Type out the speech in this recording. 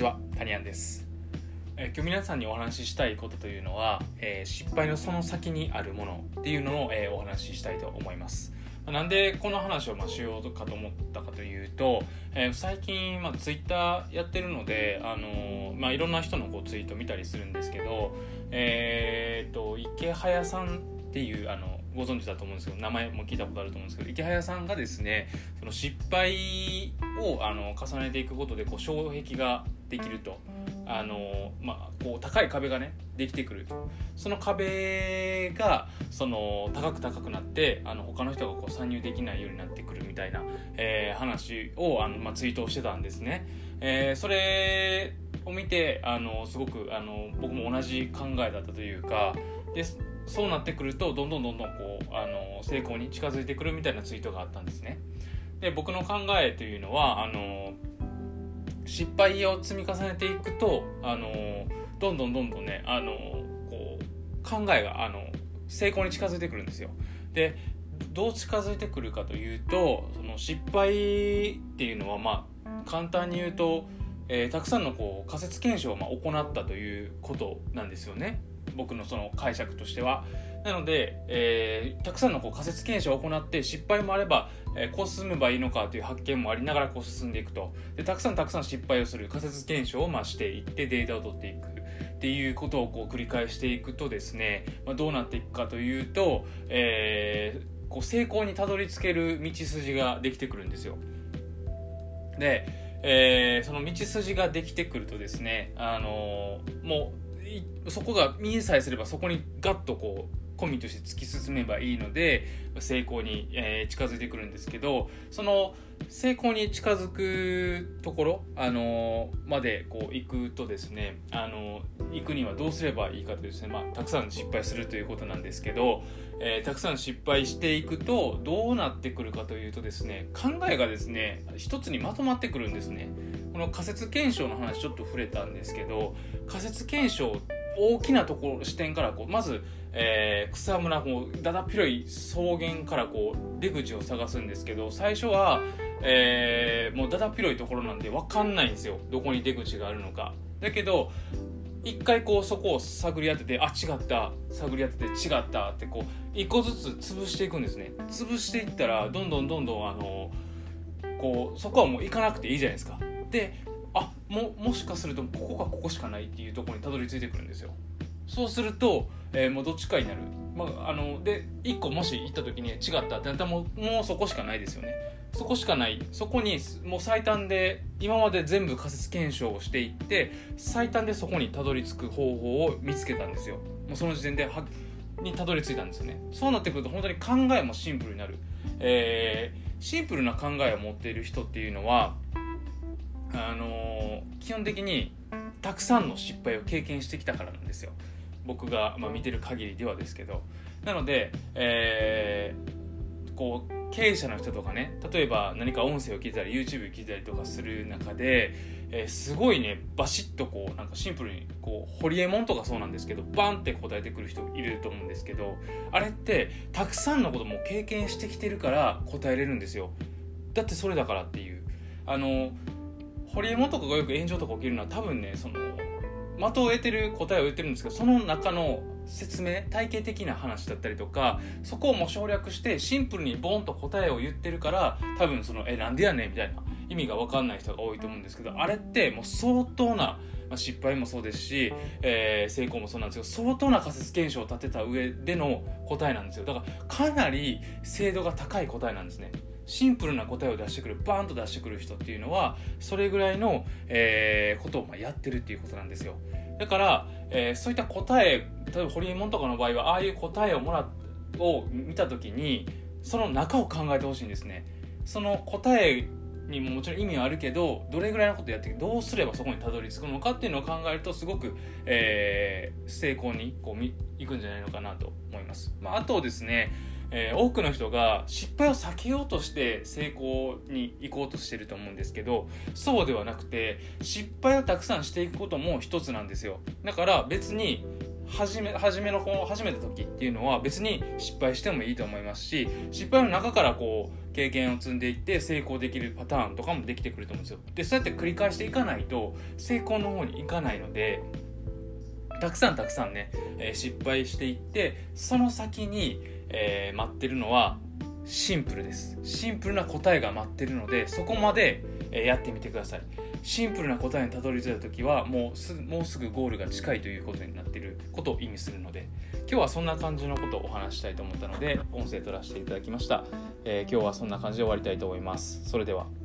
ちは、タニアンです。えー今日皆さんにお話ししたいことというのは、えー失敗のその先にあるものっていうのを、えーお話ししたいと思います。まあなんでこの話をまあしようかと思ったかというと、えー最近、まあ、ツイッターやってるので、あのーまあ、いろんな人のこうツイート見たりするんですけど、えー、と池早さんっていうあのご存知だと思うんですけど名前も聞いたことあると思うんですけど池早さんがですねその失敗をあの重ねていくことでこう障壁ができるとあの、まあ、こう高い壁がねできてくるとその壁がその高く高くなってあの他の人がこう参入できないようになってくるみたいな、えー話をあの、まあ、ツイートをしてたんですね。えーそれを見てあのすごくあの僕も同じ考えだったというかでそうなってくるとどんどんどんどんこうあの成功に近づいてくるみたいなツイートがあったんですね。で僕の考えというのはあの失敗を積み重ねていくとあのどんどんどんどんねあのこう考えがあの成功に近づいてくるんですよ。でどう近づいてくるかというとその失敗っていうのはまあ簡単に言うと、えーたくさんのこう仮説検証をま行ったということなんですよね僕のその解釈としては。なので、えーたくさんのこう仮説検証を行って失敗もあれば、えーこう進めばいいのかという発見もありながらこう進んでいくとでたくさんたくさん失敗をする仮説検証をまあしていってデータを取っていくっていうことをこう繰り返していくとですね、まあ、どうなっていくかというと、えーこう成功にたどり着ける道筋ができてくるんですよ。で、えーその道筋ができてくるとですね、あのーもそこが見えさえすればそこにガッとこうコミットして突き進めばいいので成功に、え近づいてくるんですけどその成功に近づくところ、あのまでこう行くとですね、あの行くにはどうすればいいかというですね、まあ、たくさん失敗するということなんですけど、えーたくさん失敗していくとどうなってくるかというとですね考えがですね一つにまとまってくるんですね。の仮説検証の話ちょっと触れたんですけど仮説検証大きなところ視点からこうまず、えー草むらこうだだっ広い草原からこう出口を探すんですけど最初は、えーもうだだっ広いところなんで分かんないんですよ。どこに出口があるのか。だけど一回こうそこを探り当ててあ違った。探り当てて違った。ってこう一個ずつ潰していくんですね。潰していったらどんどんどんどんあのこうそこはもう行かなくていいじゃないですか。であももしかするとここかここしかないっていうところにたどり着いてくるんですよ。そうすると、えーもうどっちかになる、まあ、あので1個もし行った時に違った。ってなったらもうもうそこしかないですよね。そこしかない。そこにもう最短で今まで全部仮説検証をしていって最短でそこにたどり着く方法を見つけたんですよ。もうその時点ではにたどり着いたんですよね。そうなってくると本当に考えもシンプルになる、えーシンプルな考えを持っている人っていうのはあの基本的にたくさんの失敗を経験してきたからなんですよ。僕が、まあ、見てる限りではですけど。なので、えーこう経営者の人とかね例えば何か音声を聞いたり YouTube 聞いたりとかする中で、えーすごいねバシッとこうなんかシンプルにこうホリエモンとかそうなんですけどバンって答えてくる人いると思うんですけどあれってたくさんのことも経験してきてるから答えれるんですよ。だってそれだからっていう。あのホリエモンとかがよく炎上とか起きるのは多分ねその的を得てる答えを言ってるんですけどその中の説明体系的な話だったりとかそこをもう省略してシンプルにボンと答えを言ってるから多分その「えなんでやねん」みたいな意味が分かんない人が多いと思うんですけどあれってもう相当な、まあ、失敗もそうですし、えー成功もそうなんですけど相当な仮説検証を立てた上での答えなんですよ。だからかなり精度が高い答えなんですね。シンプルな答えを出してくるバーンと出してくる人っていうのはそれぐらいの、えーことをまやってるっていうことなんですよ。だから、えーそういった答え例えばホリエモンとかの場合はああいう答えをもらを見た時にその中を考えてほしいんですね。その答えにももちろん意味はあるけどどれぐらいのことやってどうすればそこにたどり着くのかっていうのを考えるとすごく、えー成功にこうみいくんじゃないのかなと思います、まあ、あとですねえー多くの人が失敗を避けようとして成功に行こうとしてると思うんですけどそうではなくて失敗をたくさんしていくことも一つなんですよ。だから別に初め初めのこう始めた時っていうのは別に失敗してもいいと思いますし失敗の中からこう経験を積んでいって成功できるパターンとかもできてくると思うんですよ。でそうやって繰り返していかないと成功の方にいかないのでたくさんたくさんね、えー、失敗していってその先に、えー、待ってるのはシンプルです。シンプルな答えが待ってるのでそこまで、え、やってみてください。シンプルな答えにたどり着いた時はもうすもうすぐゴールが近いということになっていることを意味するので今日はそんな感じのことをお話したいと思ったので音声取らせていただきました、えー、今日はそんな感じで終わりたいと思います。それでは。